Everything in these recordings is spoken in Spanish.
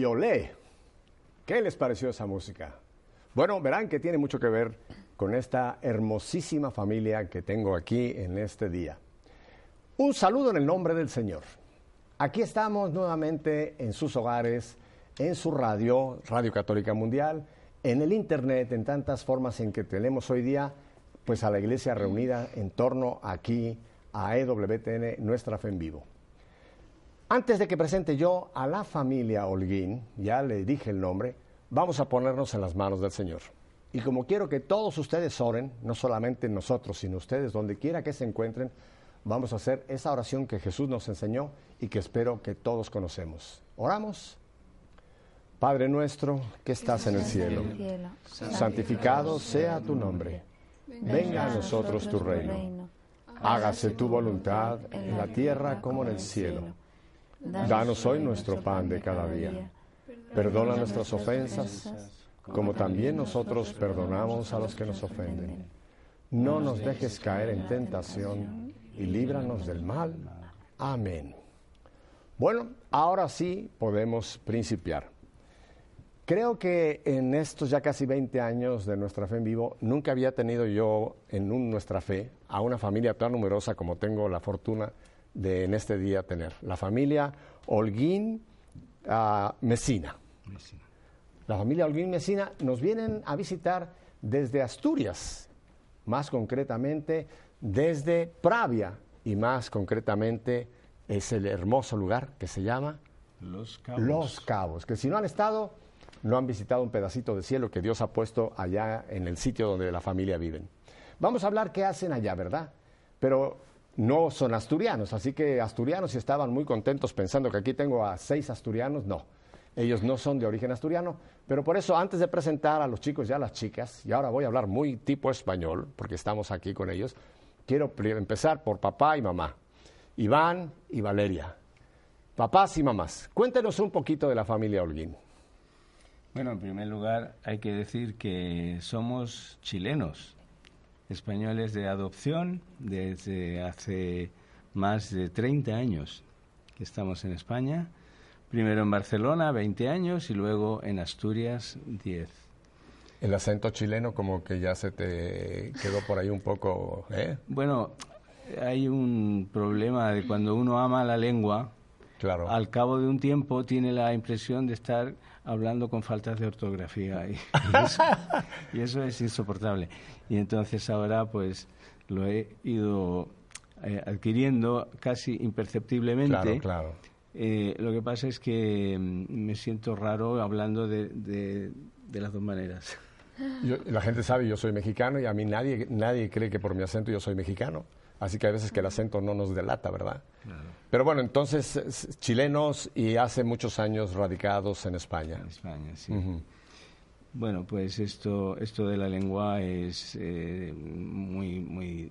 Y ¿qué les pareció esa música? Bueno, verán que tiene mucho que ver con esta hermosísima familia que tengo aquí en este día. Un saludo en el nombre del Señor. Aquí estamos nuevamente en sus hogares, en su radio, Radio Católica Mundial, en el Internet, en tantas formas en que tenemos hoy día, pues a la iglesia reunida en torno aquí a EWTN, nuestra fe en vivo. Antes de que presente yo a la familia Holguín, ya le dije el nombre, vamos a ponernos en las manos del Señor. Y como quiero que todos ustedes oren, no solamente nosotros, sino ustedes, donde quiera que se encuentren, vamos a hacer esa oración que Jesús nos enseñó y que espero que todos conocemos. Oramos. Padre nuestro que estás en el cielo, santificado sea tu nombre. Venga a nosotros tu reino. Hágase tu voluntad en la tierra como en el cielo. Danos hoy nuestro pan de cada día. Perdona nuestras ofensas, como también nosotros perdonamos a los que nos ofenden. No nos dejes caer en tentación y líbranos del mal. Amén. Bueno, ahora sí podemos principiar. Creo que en estos ya casi 20 años de nuestra fe en vivo, nunca había tenido yo en un- nuestra fe a una familia tan numerosa como tengo la fortuna de en este día tener. La familia Holguín ah, Mesina. La familia Holguín Mesina nos vienen a visitar desde Asturias, más concretamente desde Pravia y más concretamente es el hermoso lugar que se llama Los Cabos. Los Cabos, que si no han estado, no han visitado un pedacito de cielo que Dios ha puesto allá en el sitio donde la familia viven. Vamos a hablar qué hacen allá, ¿verdad? Pero no son asturianos, así que asturianos estaban muy contentos pensando que aquí tengo a seis asturianos, no. Ellos no son de origen asturiano, pero por eso antes de presentar a los chicos y a las chicas, y ahora voy a hablar muy tipo español, porque estamos aquí con ellos, quiero empezar por papá y mamá, Iván y Valeria. Papás y mamás, cuéntenos un poquito de la familia Holguín. Bueno, en primer lugar hay que decir que somos chilenos, españoles de adopción desde hace más de 30 años que estamos en España. Primero en Barcelona, 20 años, y luego en Asturias, 10. El acento chileno como que ya se te quedó por ahí un poco, ¿eh? Bueno, hay un problema de cuando uno ama la lengua, Claro. al cabo de un tiempo tiene la impresión de estar hablando con faltas de ortografía y, y eso, y eso es insoportable. Y entonces ahora pues lo he ido eh, adquiriendo casi imperceptiblemente. Claro, claro. Eh, lo que pasa es que mm, me siento raro hablando de, de- de las dos maneras. Yo- la gente sabe, yo soy mexicano y a mí nadie, nadie cree que por mi acento yo soy mexicano. Así que a veces que el acento no nos delata, ¿verdad? Pero bueno, entonces, chilenos y hace muchos años radicados en España. En España, sí. Bueno, pues esto, esto de la lengua es eh, muy, muy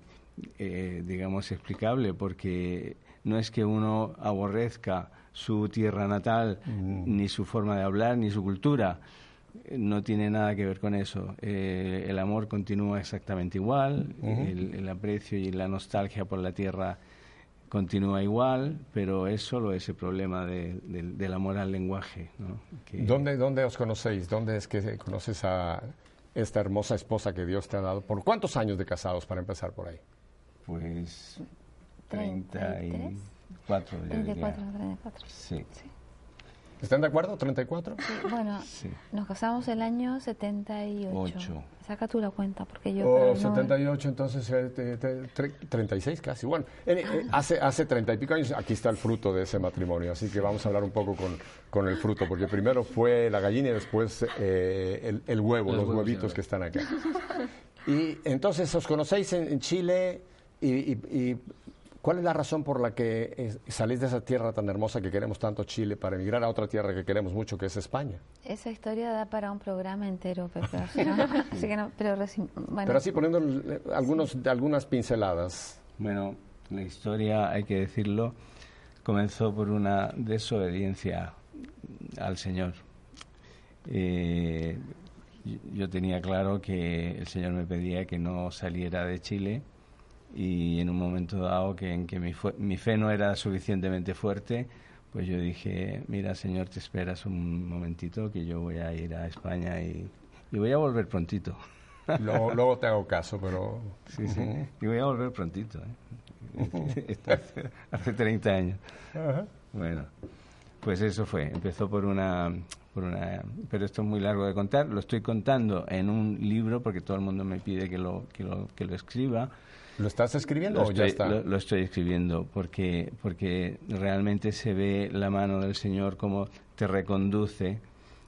eh, digamos, explicable, porque no es que uno aborrezca su tierra natal, ni su forma de hablar, ni su cultura. No tiene nada que ver con eso. Eh, el amor continúa exactamente igual, el, el aprecio y la nostalgia por la tierra continúa igual, pero es solo ese problema de- del- del amor al lenguaje. ¿no? Que- ¿Dónde, ¿Dónde os conocéis? ¿Dónde es que conoces a esta hermosa esposa que Dios te ha dado? ¿Por cuántos años de casados para empezar por ahí? Pues 34, yo diría. 34, 34. Sí. ¿Están de acuerdo? ¿34? Sí, bueno, Sí. nos casamos el año 78. Ocho. Saca tú la cuenta, porque yo... O para no- 78, entonces eh, te- te- tre- 36 casi. Bueno, eh, eh, hace, hace 30 y pico años aquí está el fruto de ese matrimonio, así que vamos a hablar un poco con, con el fruto, porque primero fue la gallina y después eh, el, el huevo, Los los, huevos, huevitos que están acá. Y entonces os conocéis en, en Chile y, y- y ¿cuál es la razón por la que eh, salís de esa tierra tan hermosa que queremos tanto Chile para emigrar a otra tierra que queremos mucho que es España? Esa historia da para un programa entero, Pepe. así, ¿no? Así que no, pero reci- bueno, Pero así poniendo eh, algunos, algunas pinceladas. Bueno, la historia, hay que decirlo, comenzó por una desobediencia al Señor. Eh, yo tenía claro que el Señor me pedía que no saliera de Chile y en un momento dado que en que mi, mi fe no era suficientemente fuerte, pues yo dije, mira Señor, te esperas un momentito que yo voy a ir a España y, y voy a volver prontito. Luego, luego te hago caso, pero... Sí, sí. Y voy a volver prontito. ¿eh? Hace 30 años. Bueno, pues eso fue. Empezó por una, por una... Pero esto es muy largo de contar. Lo estoy contando en un libro porque todo el mundo me pide que lo, que lo, que lo escriba. ¿Lo estás escribiendo Lo o ya estoy, está? lo- lo estoy escribiendo porque, porque realmente se ve la mano del Señor como te reconduce,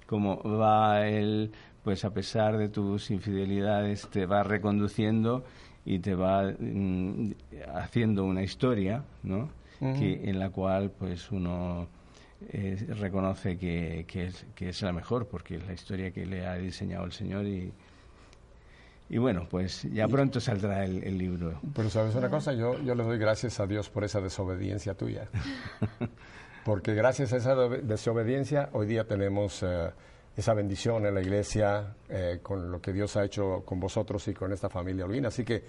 como va Él, pues a pesar de tus infidelidades, te va reconduciendo y te va mm, haciendo una historia, ¿no? que, en la cual pues uno eh, reconoce que, que es, que es la mejor porque es la historia que le ha diseñado el Señor y, y bueno, pues ya pronto saldrá el, el libro. Pero sabes una cosa, yo, yo le doy gracias a Dios por esa desobediencia tuya. Porque gracias a esa de- desobediencia hoy día tenemos eh, esa bendición en la iglesia eh, con lo que Dios ha hecho con vosotros y con esta familia Holguín. Así que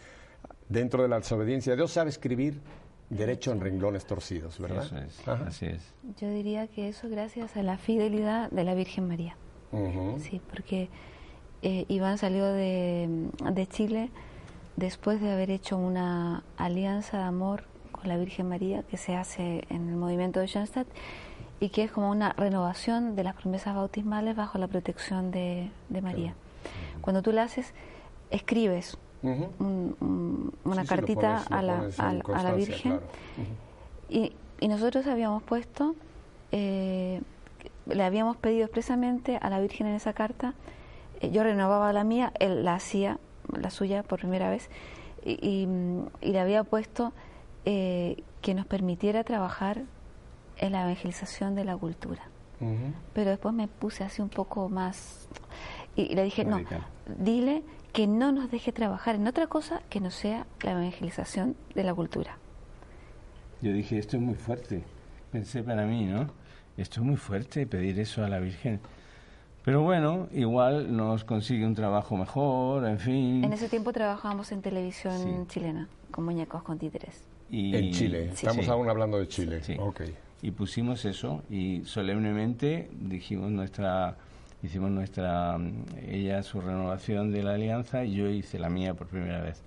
dentro de la desobediencia, Dios sabe escribir derecho en renglones torcidos, ¿verdad? Eso es, Ajá. así es. yo diría que eso gracias a la fidelidad de la Virgen María. Ujú. Sí, porque eh, Iván salió de, de Chile después de haber hecho una alianza de amor con la Virgen María que se hace en el movimiento de Schoenstatt y que es como una renovación de las promesas bautismales bajo la protección de, de María. Cuando tú la haces, escribes un- un- una Sí, sí, lo cartita pones- a, la, a a Virgen claro. y, y nosotros habíamos puesto, eh, le habíamos pedido expresamente a la Virgen en esa carta, yo renovaba la mía, él la hacía, la suya por primera vez, y, y, y le había puesto eh, que nos permitiera trabajar en la evangelización de la cultura. Pero después me puse así un poco más y, y le dije, no, dile que no nos deje trabajar en otra cosa que no sea la evangelización de la cultura. Yo dije, esto es muy fuerte. Pensé para mí, ¿no? Esto es muy fuerte pedir eso a la Virgen. Pero bueno, igual nos consigue un trabajo mejor, en fin. En ese tiempo trabajábamos en televisión Sí. chilena, con muñecos con títeres. Y- En Chile, Sí. estamos Sí. aún hablando de Chile. Sí. Ok. Y pusimos eso y solemnemente dijimos nuestra, hicimos nuestra, mm, ella su renovación de la alianza y yo hice la mía por primera vez.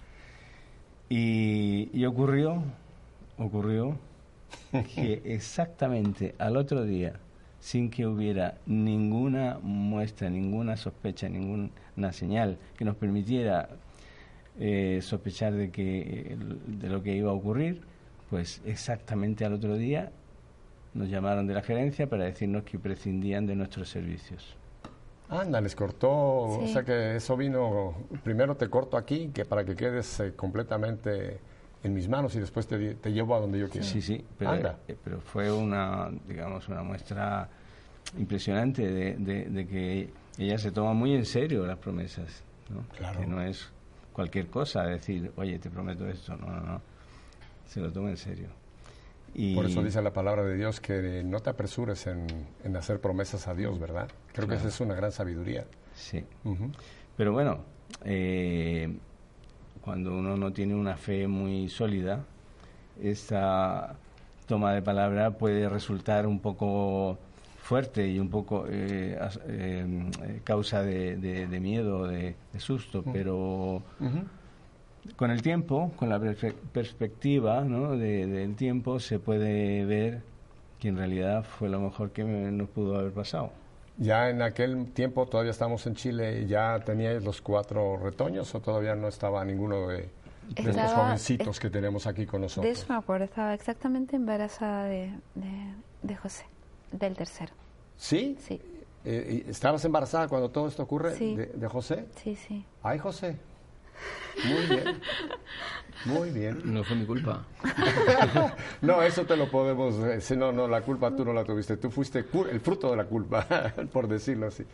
Y, y ocurrió, ocurrió que exactamente al otro día, sin que hubiera ninguna muestra, ninguna sospecha, ninguna señal que nos permitiera eh, sospechar de que de lo que iba a ocurrir, pues exactamente al otro día nos llamaron de la gerencia para decirnos que prescindían de nuestros servicios. Anda, les cortó, o Sí. sea que eso vino, primero te corto aquí, que para que quedes eh, completamente en mis manos y después te, te llevo a donde yo quiero. Sí, sí, pero, Anda. eh, pero fue una, digamos, una muestra impresionante de, de- de que ella se toma muy en serio las promesas, ¿no? Claro. Que no es cualquier cosa decir, oye, te prometo esto, no, no, no. Se lo toma en serio. Y Por eso dice la palabra de Dios que no te apresures en, en hacer promesas a Dios, ¿verdad? Creo que esa es una gran sabiduría. Sí. Pero bueno, eh, cuando uno no tiene una fe muy sólida, esta toma de palabra puede resultar un poco fuerte y un poco eh, as- eh, causa de, de- de miedo, de, de susto, pero con el tiempo, con la perspectiva ¿no? de- del tiempo, se puede ver que en realidad fue lo mejor que me- nos pudo haber pasado. Ya en aquel tiempo, todavía estamos en Chile, ¿ya teníais los cuatro retoños o todavía no estaba ninguno de, de estos Estaba- jovencitos que tenemos aquí con De nosotros? eso me acuerdo, estaba exactamente embarazada de, de, de José, del tercero. ¿Sí? Sí, Eh, ¿y ¿Estabas embarazada cuando todo esto ocurre Sí. de, de José? sí, sí. Ay, José. Muy bien. Muy bien. No fue mi culpa. No, eso te lo podemos... eh, si no, no, la culpa tú no la tuviste. Tú fuiste el fruto de la culpa, por decirlo así.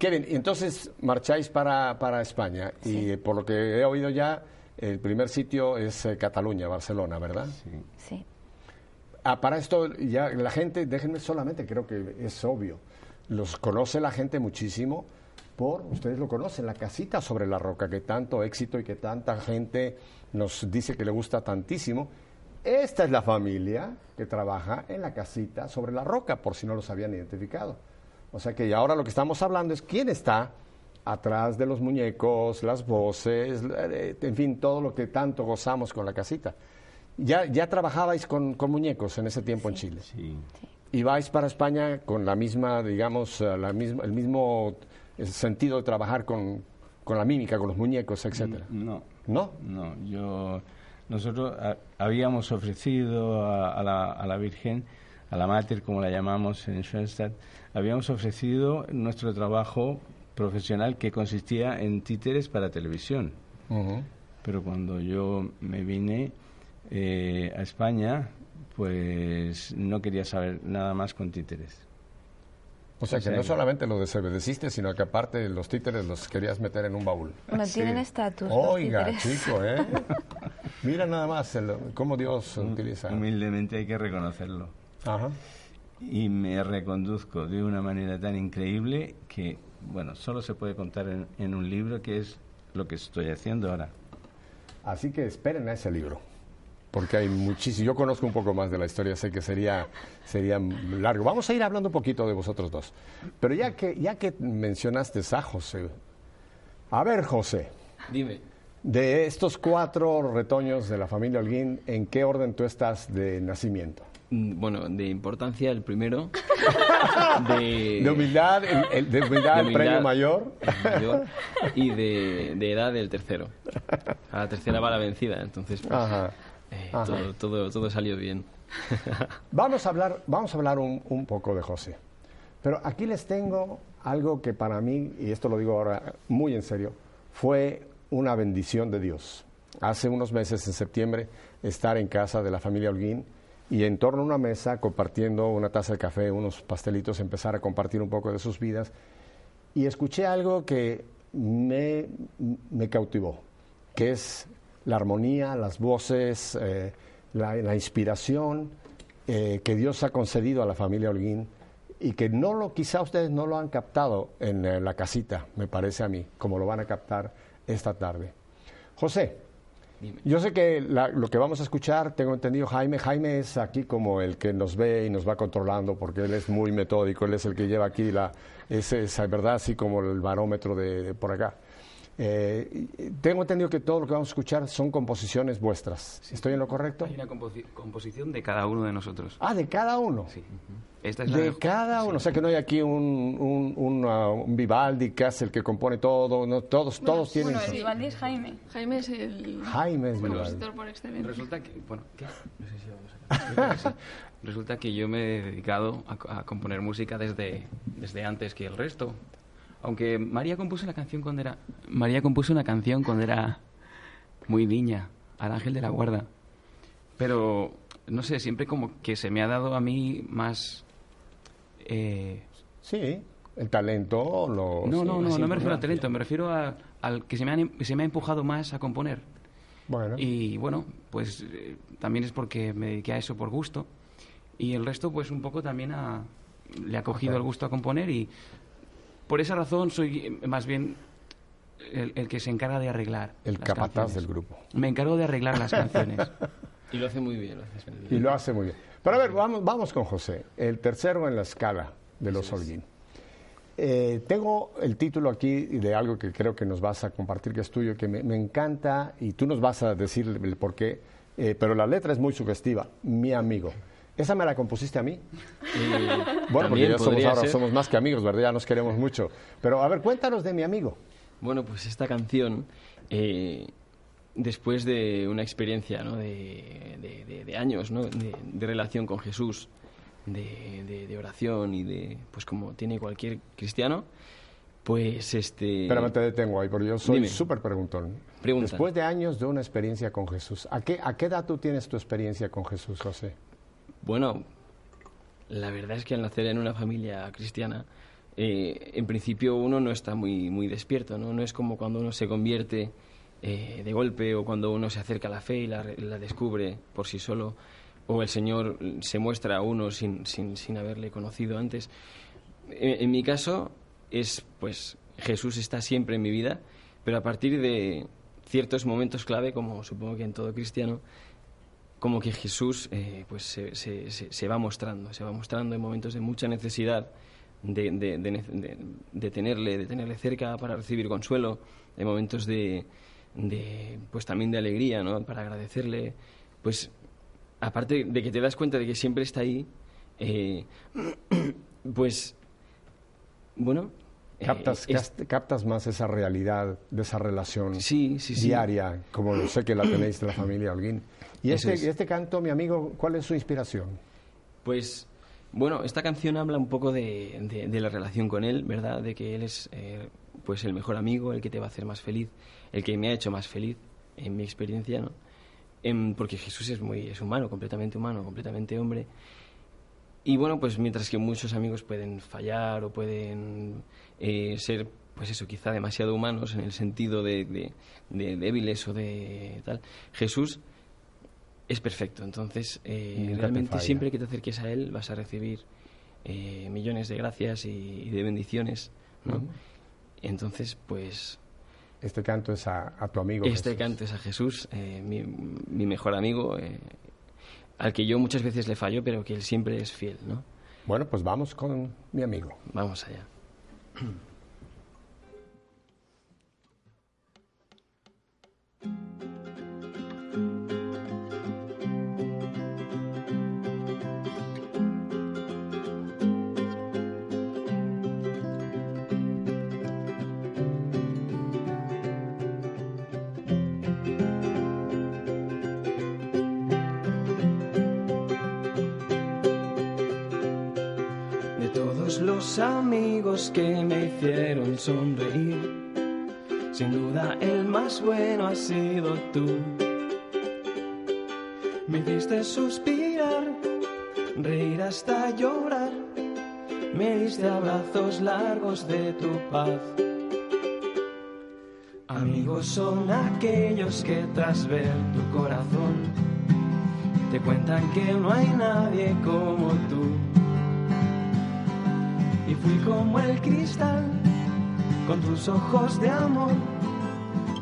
Y entonces marcháis para, para España. Y por lo que he oído ya, el primer sitio es eh, Cataluña, Barcelona, ¿verdad? Sí, Ah, para esto ya la gente, déjenme solamente, creo que es obvio, los conoce la gente muchísimo por, ustedes lo conocen, la casita sobre la roca, que tanto éxito y que tanta gente nos dice que le gusta tantísimo. Esta es la familia que trabaja en la casita sobre la roca, por si no los habían identificado. O sea que ahora lo que estamos hablando es quién está atrás de los muñecos, las voces, eh, en fin, todo lo que tanto gozamos con la casita. Ya, ya trabajabais con, con muñecos en ese tiempo en Chile. Sí. Y vais para España con la misma, digamos, eh, la misma, el mismo eh, sentido de trabajar con, con la mímica, con los muñecos, etcétera. No, ¿No? no. Yo, nosotros ah, habíamos ofrecido a, a la, a la Virgen, a la Mater, como la llamamos en Schoenstatt, habíamos ofrecido nuestro trabajo profesional que consistía en títeres para televisión. Pero cuando yo me vine eh, a España, pues no quería saber nada más con títeres. O sea O que no solamente lo desobedeciste, sino que aparte los títeres los querías meter en un baúl. no tienen estatus. Oiga, chico, ¿eh? Mira nada más el- cómo Dios utiliza. Humildemente hay que reconocerlo. Ajá. y me reconduzco de una manera tan increíble que, bueno, solo se puede contar en, en un libro que es lo que estoy haciendo ahora. Así que esperen a ese libro, porque hay muchísimo. Yo conozco un poco más de la historia, sé que sería, sería largo. Vamos a ir hablando un poquito de vosotros dos. Pero ya que, ya que mencionaste a José, a ver, José, Dime. de estos cuatro retoños de la familia Holguín, ¿en qué orden tú estás de nacimiento? Mm, Bueno, de importancia el primero. de, De humildad, el, el- de humildad, el premio mayor. el mayor, y de, de edad el tercero. A la tercera va la vencida, entonces pues, Ajá. Eh, todo, todo salió bien. Vamos a hablar, vamos a hablar un, un poco de José. Pero aquí les tengo algo que para mí, y esto lo digo ahora muy en serio, fue una bendición de Dios. Hace unos meses, en septiembre, estar en casa de la familia Holguín y en torno a una mesa, compartiendo una taza de café, unos pastelitos, empezar a compartir un poco de sus vidas. Y escuché algo que me, me cautivó, que es la armonía, las voces, eh, la, la inspiración eh, que Dios ha concedido a la familia Holguín y que no lo, quizá ustedes no lo han captado en eh, la casita, me parece a mí, como lo van a captar esta tarde. José, Dime. yo sé que la- lo que vamos a escuchar, tengo entendido, Jaime, Jaime es aquí como el que nos ve y nos va controlando porque él es muy metódico, él es el que lleva aquí la, esa, esa verdad, así como el barómetro de, de por acá. Eh, tengo entendido que todo lo que vamos a escuchar son composiciones vuestras. ¿Estoy en lo correcto? Hay una composi- composición de cada uno de nosotros. Ah, de cada uno. Sí. Esta es la De cada uno, o sea que no hay aquí un, un, un, uh, un Vivaldi que es el que compone todo, no, todos, todos tienen Bueno, el Vivaldi es Jaime. Jaime es el Jaime es compositor por excelencia. Resulta que, bueno, ¿qué? No sé si vamos a sí. Resulta que yo me he dedicado a, a componer música desde, desde antes que el resto. Aunque María compuso una canción cuando era María compuso una canción cuando era muy niña, al ángel de la guarda. Pero no sé, siempre como que se me ha dado a mí más eh, Sí, el talento lo... no, no, no, no me refiero al talento, me refiero a- al que se me, han- se me ha empujado más a componer. Bueno, Y bueno, pues eh, también es porque me dediqué a eso por gusto. Y el resto, pues un poco también a, le ha cogido el gusto a componer y por esa razón soy más bien el, el que se encarga de arreglar. el las capataz canciones. del grupo. Me encargo de arreglar las canciones. Y lo hace muy bien, lo hace muy Y bien. lo hace muy bien. Pero a ver, vamos, vamos con José, el tercero en la escala de los Holguín. Eh, tengo el título aquí de algo que creo que nos vas a compartir, que es tuyo, que me, me encanta, y tú nos vas a decir el por qué, eh, pero la letra es muy sugestiva, mi amigo. ¿Esa me la compusiste a mí? Bueno, porque también ya somos, ahora ser. somos más que amigos, ¿verdad? Ya nos queremos mucho. Pero a ver, cuéntanos de mi amigo. Bueno, pues esta canción, eh, después de una experiencia ¿no? de, de- de- de años ¿no? de, relación con Jesús, de, oración y de, pues como tiene cualquier cristiano, pues este... Espérame, te detengo ahí, porque yo soy súper preguntón. Pregunta. Después de años de una experiencia con Jesús, ¿a qué, ¿a qué edad tú tienes tu experiencia con Jesús, José? Bueno, la verdad es que al nacer en una familia cristiana, eh, en principio uno no está muy, muy despierto, ¿no? No es como cuando uno se convierte eh, de golpe o cuando uno se acerca a la fe y la, re- la descubre por sí solo, o el Señor se muestra a uno sin, sin, sin haberle conocido antes. En, en mi caso es, pues, Jesús está siempre en mi vida, pero a partir de ciertos momentos clave, como supongo que en todo cristiano, como que Jesús eh, pues se, se- se- va mostrando, se va mostrando en momentos de mucha necesidad de, de- tenerle, de tenerle cerca para recibir consuelo, en momentos de, pues también de alegría, ¿no? Para agradecerle, pues aparte de que te das cuenta de que siempre está ahí, eh, pues bueno, Captas, es- cas- captas más esa realidad de esa relación Sí, sí, sí. diaria, como lo sé que la tenéis de la familia Holguín. Y este, es. este canto, mi amigo, ¿cuál es su inspiración? Pues, bueno, esta canción habla un poco de, de- de la relación con él, ¿verdad? De que él es, eh, pues, el mejor amigo, el que te va a hacer más feliz, el que me ha hecho más feliz, en mi experiencia, ¿no? Em, porque Jesús es muy, es humano, completamente humano, completamente hombre. Y bueno, pues mientras que muchos amigos pueden fallar o pueden eh, ser, pues eso, quizá demasiado humanos en el sentido de, de- de débiles o de tal, Jesús es perfecto. Entonces, eh, realmente siempre que te acerques a Él vas a recibir eh, millones de gracias y, y de bendiciones, ¿no? Entonces, pues Este canto es a, a tu amigo. este Jesús. canto es a Jesús, eh, mi, mi mejor amigo, al que yo muchas veces le fallo, pero que él siempre es fiel, ¿no? Bueno, pues vamos con mi amigo. Vamos allá. Mm-hmm. amigos que me hicieron sonreír, sin duda el más bueno has sido tú. Me hiciste suspirar, reír hasta llorar, me diste abrazos largos de tu paz. Amigos son aquellos que tras ver tu corazón te cuentan que no hay nadie como tú. Y fui como el cristal con tus ojos de amor.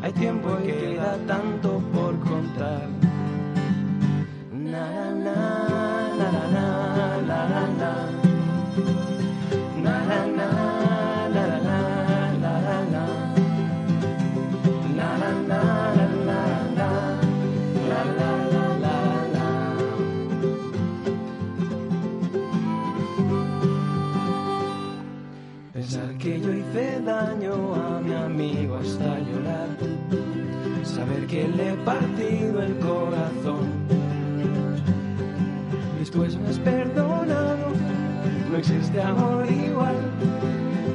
Hay tiempo y queda tanto por contar. Le he partido el corazón. Después me has perdonado, no existe amor igual.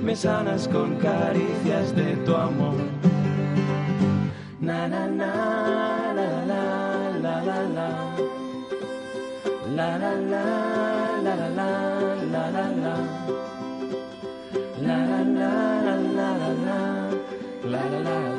Me sanas con caricias de tu amor. Na na na la la la la la la la la la la la la la la La la la la la la la la la la la la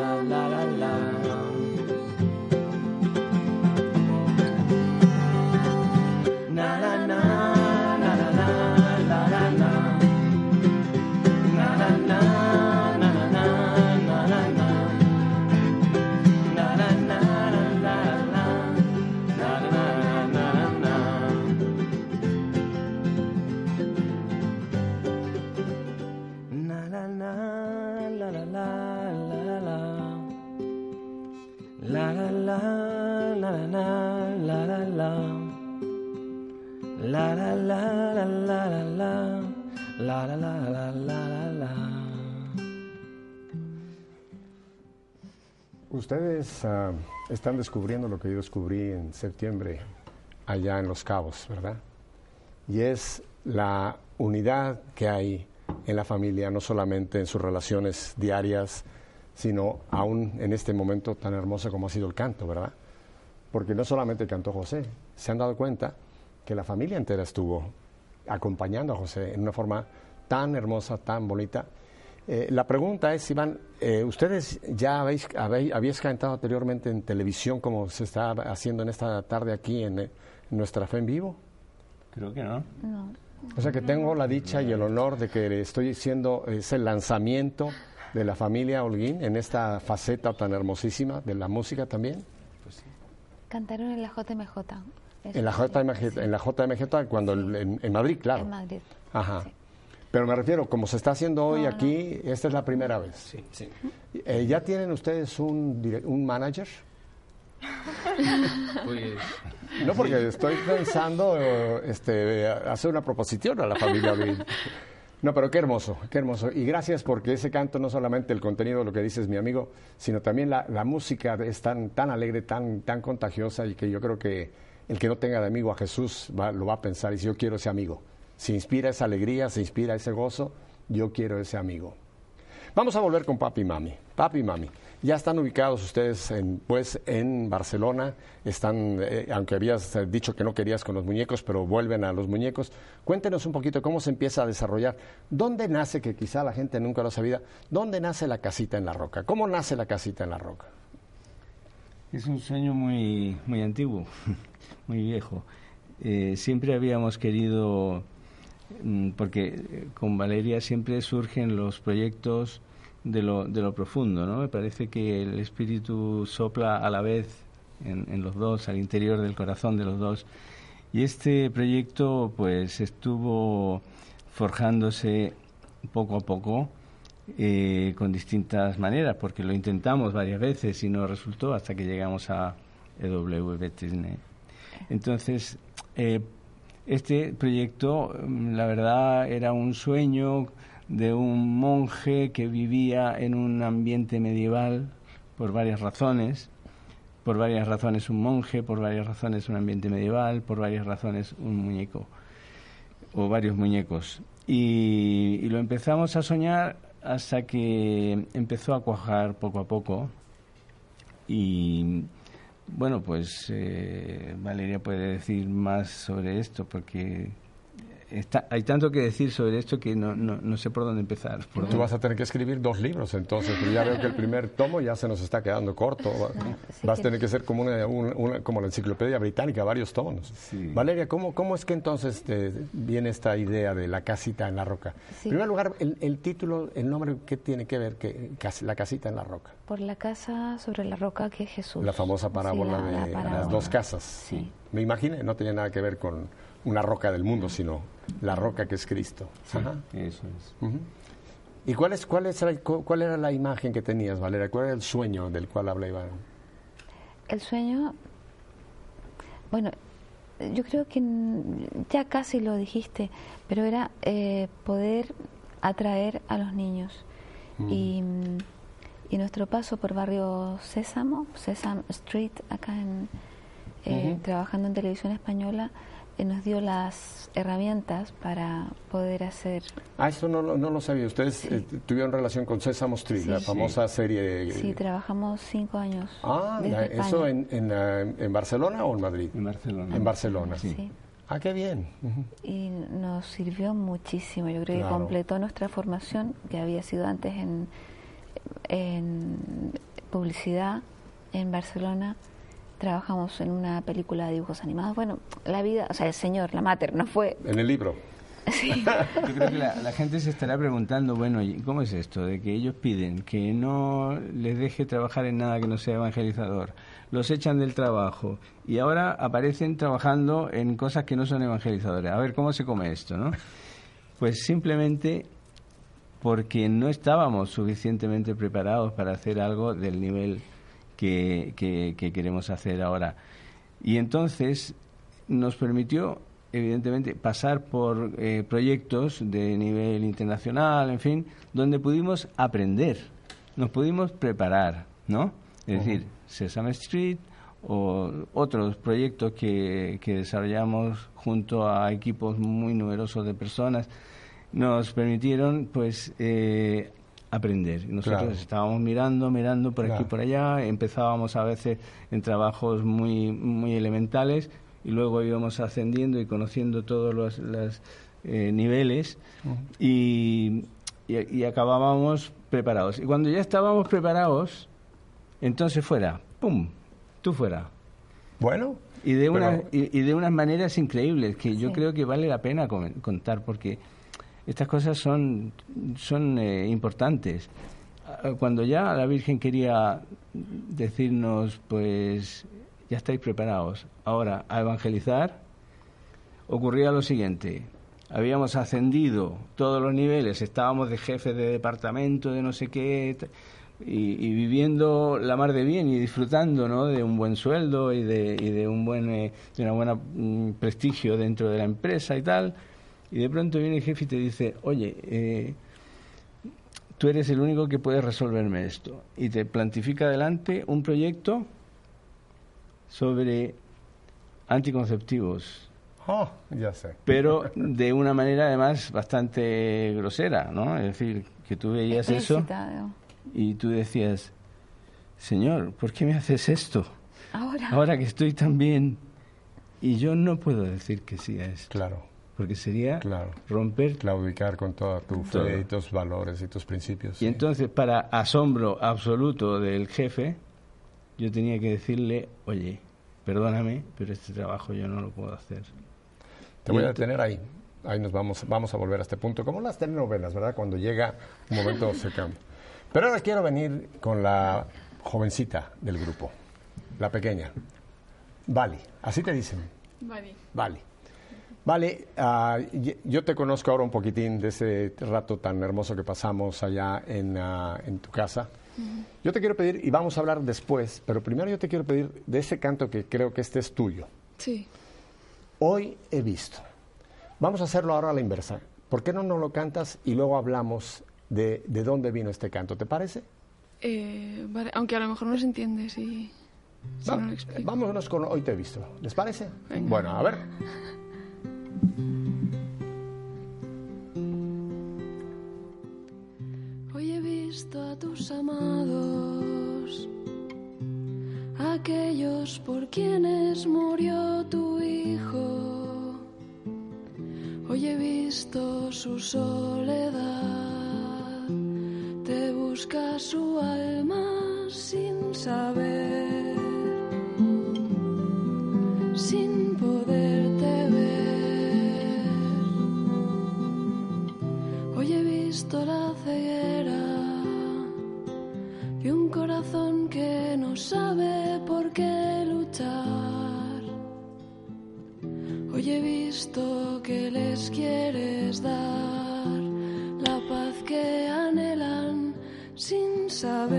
Ustedes ah, están descubriendo lo que yo descubrí en septiembre allá en Los Cabos, ¿verdad? Y es la unidad que hay en la familia, no solamente en sus relaciones diarias, sino aún en este momento tan hermoso como ha sido el canto, ¿verdad? Porque no solamente cantó José, se han dado cuenta que la familia entera estuvo acompañando a José en una forma tan hermosa, tan bonita. Eh, la pregunta es, Iván, eh, ¿ustedes ya habéis, habéis, habéis cantado anteriormente en televisión como se está haciendo en esta tarde aquí en, eh, Nuestra Fe en Vivo? Creo que no. No. O sea que tengo la dicha y el honor de que estoy haciendo ese lanzamiento de la familia Holguín en esta faceta tan hermosísima de la música también. Cantaron en la JMJ. En la sí, sí. en la cuando el- en, en Madrid, claro. En Madrid. Ajá. Sí. Pero me refiero, como se está haciendo hoy No, no. aquí, esta es la primera vez. Sí, sí. Eh, ¿Ya tienen ustedes un, un manager? Pues No, porque estoy pensando eh, este, hacer una proposición a la familia. No, pero qué hermoso, qué hermoso. Y gracias porque ese canto no solamente el contenido de lo que dices mi amigo, sino también la, la música es tan, tan alegre, tan, tan contagiosa y que yo creo que el que no tenga de amigo a Jesús va- lo va a pensar y dice, yo quiero ese amigo. Se inspira esa alegría, se inspira ese gozo, yo quiero ese amigo. Vamos a volver con papi y mami. Papi y mami. Ya están ubicados ustedes en, pues, en Barcelona. Están, eh, aunque habías eh, dicho que no querías con los muñecos, pero vuelven a los muñecos. Cuéntenos un poquito cómo se empieza a desarrollar. ¿Dónde nace, que quizá la gente nunca lo sabía, dónde nace la casita en la roca? ¿Cómo nace la casita en la roca? Es un sueño muy, muy antiguo, muy viejo. Eh, siempre habíamos querido, porque eh, con Valeria siempre surgen los proyectos de lo, de lo profundo, ¿no? Me parece que el espíritu sopla a la vez en, en los dos, al interior del corazón de los dos. Y este proyecto, pues, estuvo forjándose poco a poco eh, con distintas maneras, porque lo intentamos varias veces y no resultó hasta que llegamos a EW Disney. Entonces, eh, este proyecto, mm, la verdad, era un sueño de un monje que vivía en un ambiente medieval por varias razones. Por varias razones un monje, por varias razones un ambiente medieval, por varias razones un muñeco o varios muñecos. Y, y lo empezamos a soñar hasta que empezó a cuajar poco a poco. Y bueno, pues eh, Valeria puede decir más sobre esto porque está, hay tanto que decir sobre esto que no, no, no sé por dónde empezar. por Tú dónde- vas a tener que escribir dos libros entonces, pero ya veo que el primer tomo ya se nos está quedando corto. sí Vas a que- tener que ser como, una, una- una- como la enciclopedia británica, varios tomos. Sí. Valeria, ¿cómo, ¿cómo es que entonces te viene esta idea de la casita en la roca? Sí. En primer lugar, el, el título, el nombre, ¿qué tiene que ver que la casita en la roca? Por la casa sobre la roca que es Jesús. La famosa parábola Sí, la- la de parábola. las dos casas. Sí. Me imaginé, no tenía nada que ver con una roca del mundo, sino la roca que es Cristo. Ajá. Eso es. ¿Y cuál, es, cuál, es, la- cu- cuál era la imagen que tenías, Valeria? ¿Cuál era el sueño del cual habla Iván? El sueño, bueno, yo creo que ya casi lo dijiste, pero era eh, poder atraer a los niños. Y, mm, y nuestro paso por barrio Sésamo, Sesame Street, acá en, eh, trabajando en televisión española, nos dio las herramientas para poder hacer Ah, eso no, lo- no lo sabía. Ustedes eh, tuvieron relación con Sesame Street, Sí. la Sí. famosa serie. eh, Sí, trabajamos cinco años. ah, desde la- España. ¿eso en, en, ah, en Barcelona o en Madrid? En Barcelona. En Barcelona. Sí. Ah, qué bien. Y nos sirvió muchísimo. Yo creo Claro. que completó nuestra formación, que había sido antes en, en publicidad en Barcelona. Trabajamos en una película de dibujos animados. Bueno, la vida, o sea, el señor, la mater, no fue. En el libro. Yo creo que la, la gente se estará preguntando, bueno, ¿y ¿cómo es esto? De que ellos piden que no les deje trabajar en nada que no sea evangelizador, los echan del trabajo y ahora aparecen trabajando en cosas que no son evangelizadoras. A ver, ¿cómo se come esto, no? Pues simplemente porque no estábamos suficientemente preparados para hacer algo del nivel que, que- que queremos hacer ahora. Y entonces nos permitió evidentemente, pasar por eh, proyectos de nivel internacional, en fin, donde pudimos aprender, nos pudimos preparar, ¿no? Es decir, Sesame Street o otros proyectos que, que desarrollamos junto a equipos muy numerosos de personas nos permitieron, pues, eh, aprender. Nosotros Claro. estábamos mirando, mirando por aquí Claro. y por allá, empezábamos a veces en trabajos muy, muy elementales y luego íbamos ascendiendo y conociendo todos los, los, eh, niveles y, y- y acabábamos preparados. Y cuando ya estábamos preparados, entonces fuera, ¡pum!, tú fuera. Bueno, Y de, Pero- una, y, y de unas maneras increíbles que yo creo que vale la pena contar porque estas cosas son, son eh, importantes. Ah, Cuando ya la Virgen quería decirnos, pues ya estáis preparados ahora a evangelizar, ocurría lo siguiente. Habíamos ascendido todos los niveles, estábamos de jefe de departamento, de no sé qué, y viviendo la mar de bien y disfrutando ¿no? de un buen sueldo y de, y de un buen eh, de una buena mm, prestigio dentro de la empresa y tal. Y de pronto viene el jefe y te dice, oye, eh, tú eres el único que puede resolverme esto. Y te plantifica adelante un proyecto sobre anticonceptivos oh, ya sé. pero de una manera además bastante grosera, ¿no? Es decir, que tú veías eso y tú decías, Señor, ¿por qué me haces esto? Ahora. Ahora que estoy tan bien. Y yo no puedo decir que sí a esto, Claro, porque sería claro. romper. Claudicar con toda tu Todo. fe y tus valores y tus principios. Y sí. entonces, para asombro absoluto del jefe, yo tenía que decirle, oye, perdóname, pero este trabajo yo no lo puedo hacer. Te voy a detener ahí. Ahí nos vamos, vamos a volver a este punto, como las telenovelas, ¿verdad? Cuando llega un momento se cambia. Pero ahora quiero venir con la jovencita del grupo, la pequeña. Vale, así te dicen. Vale. Vale. Vale, y- yo te conozco ahora un poquitín de ese rato tan hermoso que pasamos allá en, en tu casa. Yo te quiero pedir, y vamos a hablar después, pero primero yo te quiero pedir de ese canto que creo que este es tuyo. Sí. Hoy he visto. Vamos a hacerlo ahora a la inversa. ¿Por qué no nos lo cantas y luego hablamos de, de dónde vino este canto? ¿Te parece? Eh, vale. Aunque a lo mejor no se entiende si, si Va- no lo explico. vámonos con Hoy te he visto. ¿Les parece? Venga. Bueno, a ver. Hoy he visto a tus amados, aquellos por quienes murió tu hijo. Hoy he visto su soledad, te busca su alma sin saber, Hoy he visto que les quieres dar la paz que anhelan sin saber,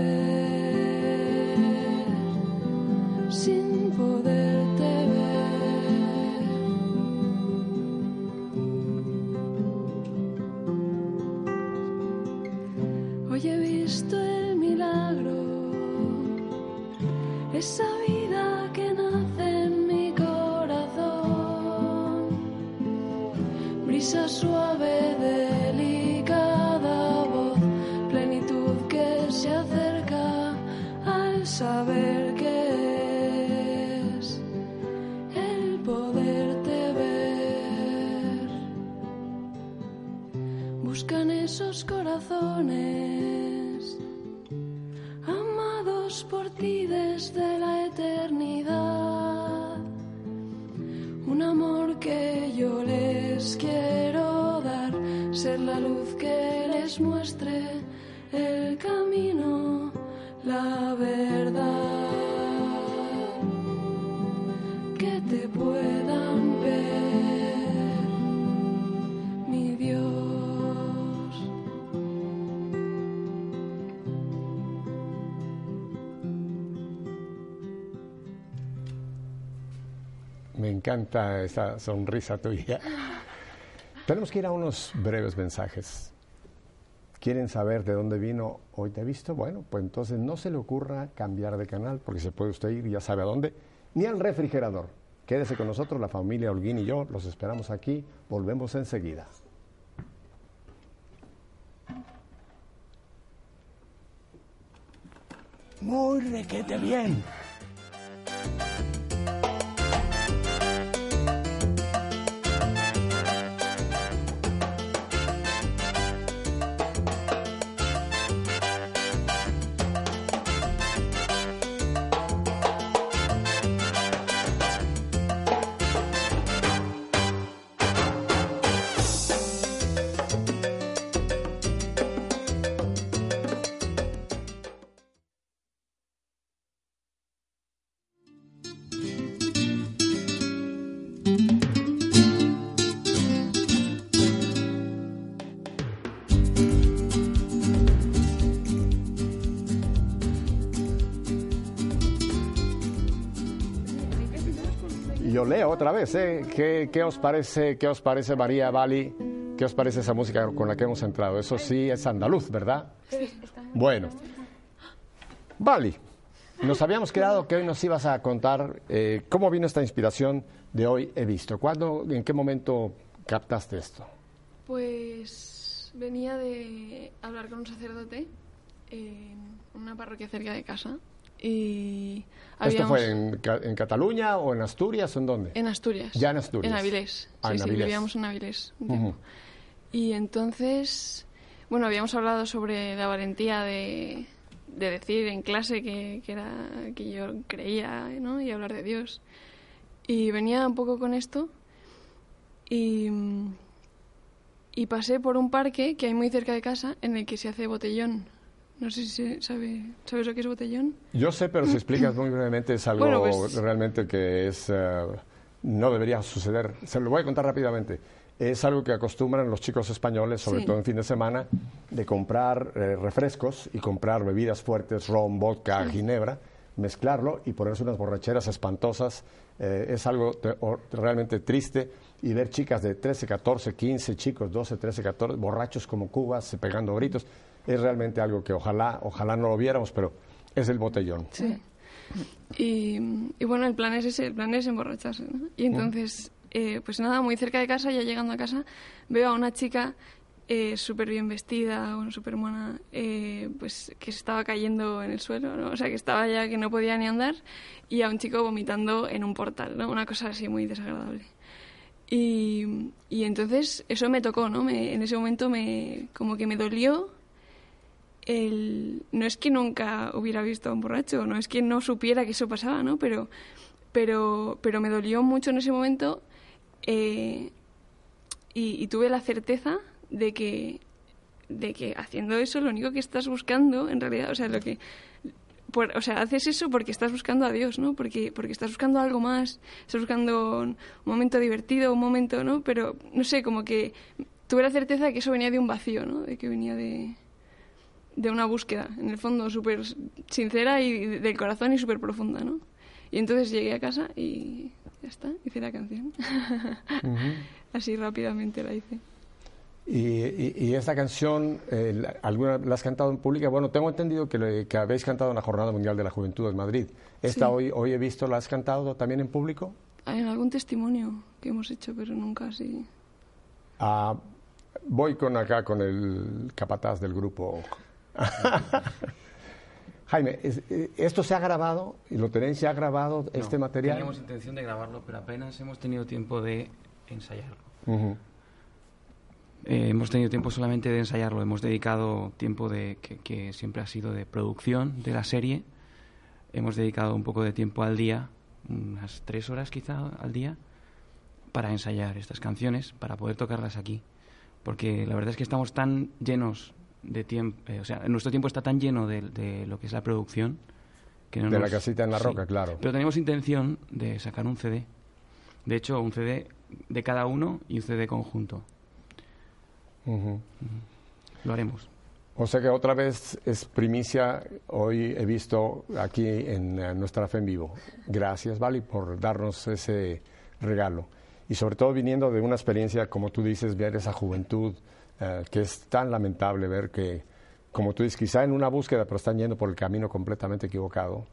sin poderte encanta esa sonrisa tuya. Tenemos que ir a unos breves mensajes. ¿Quieren saber de dónde vino Hoy Te he visto? Bueno, pues entonces no se le ocurra cambiar de canal, porque se puede usted ir, ya sabe a dónde, ni al refrigerador. Quédese con nosotros, la familia Holguín y yo, los esperamos aquí, volvemos enseguida. Muy requete bien. Yo leo otra vez, ¿eh? ¿Qué, qué os parece, ¿Qué os parece María Bali? ¿Qué os parece esa música con la que hemos entrado? Eso sí es andaluz, ¿verdad? Bueno. Bali, nos habíamos quedado que hoy nos ibas a contar eh, cómo vino esta inspiración de hoy he visto. ¿Cuándo, en qué momento captaste esto? Pues venía de hablar con un sacerdote en una parroquia cerca de casa y ¿Esto fue en, Ca- en Cataluña o en Asturias o en dónde? en Asturias. Ya en Asturias. En Avilés. Ah, sí, en sí, Avilés. vivíamos en Avilés. Y entonces, bueno, habíamos hablado sobre la valentía de, de decir en clase que, que era que yo creía, ¿no? Y hablar de Dios. Y venía un poco con esto y, y pasé por un parque que hay muy cerca de casa en el que se hace botellón. No sé si se sabe, ¿sabes lo que es botellón? Yo sé, pero si explicas muy brevemente es algo Bueno, pues- realmente que es eh, no debería suceder. Se lo voy a contar rápidamente. Es algo que acostumbran los chicos españoles, sobre Sí. todo en fin de semana, de comprar eh, refrescos y comprar bebidas fuertes, ron, vodka, ginebra, mezclarlo y ponerse unas borracheras espantosas. Eh, es algo te- realmente triste y ver chicas de 13, 14, 15 chicos, 12, 13, 14, borrachos como cubas, pegando gritos. Es realmente algo que ojalá, ojalá no lo viéramos, pero es el botellón. Sí. Y, y bueno, el plan es ese, el plan es emborracharse, ¿no? Y entonces, eh, pues nada, muy cerca de casa, ya llegando a casa, veo a una chica eh, súper bien vestida, bueno, súper mona, eh, pues que se estaba cayendo en el suelo, ¿no? O sea, que estaba ya que no podía ni andar, y a un chico vomitando en un portal, ¿no? Una cosa así muy desagradable. Y, y entonces eso me tocó, ¿no? Me- en ese momento me, como que me dolió no es que nunca hubiera visto a un borracho, no es que no supiera que eso pasaba, ¿no? Pero, pero, pero me dolió mucho en ese momento eh, y, y tuve la certeza de que, de que haciendo eso lo único que estás buscando, en realidad, o sea, lo que, por- o sea, haces eso porque estás buscando a Dios, ¿no? Porque, porque estás buscando algo más, estás buscando un momento divertido, un momento, ¿no? Pero, no sé, como que tuve la certeza de que eso venía de un vacío, ¿no? De que venía de, de una búsqueda, en el fondo, súper sincera y del corazón y súper profunda, ¿no? Y entonces llegué a casa y ya está, hice la canción. Así rápidamente la hice. Y, y- y esta canción, eh, ¿alguna la has cantado en pública? Bueno, tengo entendido que, le- que habéis cantado en la Jornada Mundial de la Juventud en Madrid. Esta Sí. hoy, hoy he visto, ¿la has cantado también en público? Hay algún testimonio que hemos hecho, pero nunca así. Ah, voy con acá con el capataz del grupo. Jaime, eh, ¿esto se ha grabado y lo tenéis ya grabado, este No, material? Teníamos intención de grabarlo, pero apenas hemos tenido tiempo de ensayarlo. Ujú. Eh, hemos tenido tiempo solamente de ensayarlo. Hemos dedicado tiempo de que, que siempre ha sido de producción de la serie. Hemos dedicado un poco de tiempo al día, unas tres horas quizá al día, para ensayar estas canciones, para poder tocarlas aquí. Porque la verdad es que estamos tan llenos de tiempo, eh, o sea, nuestro tiempo está tan lleno de, de lo que es la producción. Que no De la nos- casita en la Sí. roca, claro. Pero tenemos intención de sacar un CD. De hecho, un CD de cada uno y un CD conjunto. Lo haremos. O sea que otra vez es primicia, hoy he visto aquí en nuestra fe en vivo. Gracias, Vali, por darnos ese regalo. Y sobre todo viniendo de una experiencia, como tú dices, ver esa juventud, eh, que es tan lamentable ver que, como tú dices, quizá en una búsqueda, pero están yendo por el camino completamente equivocado,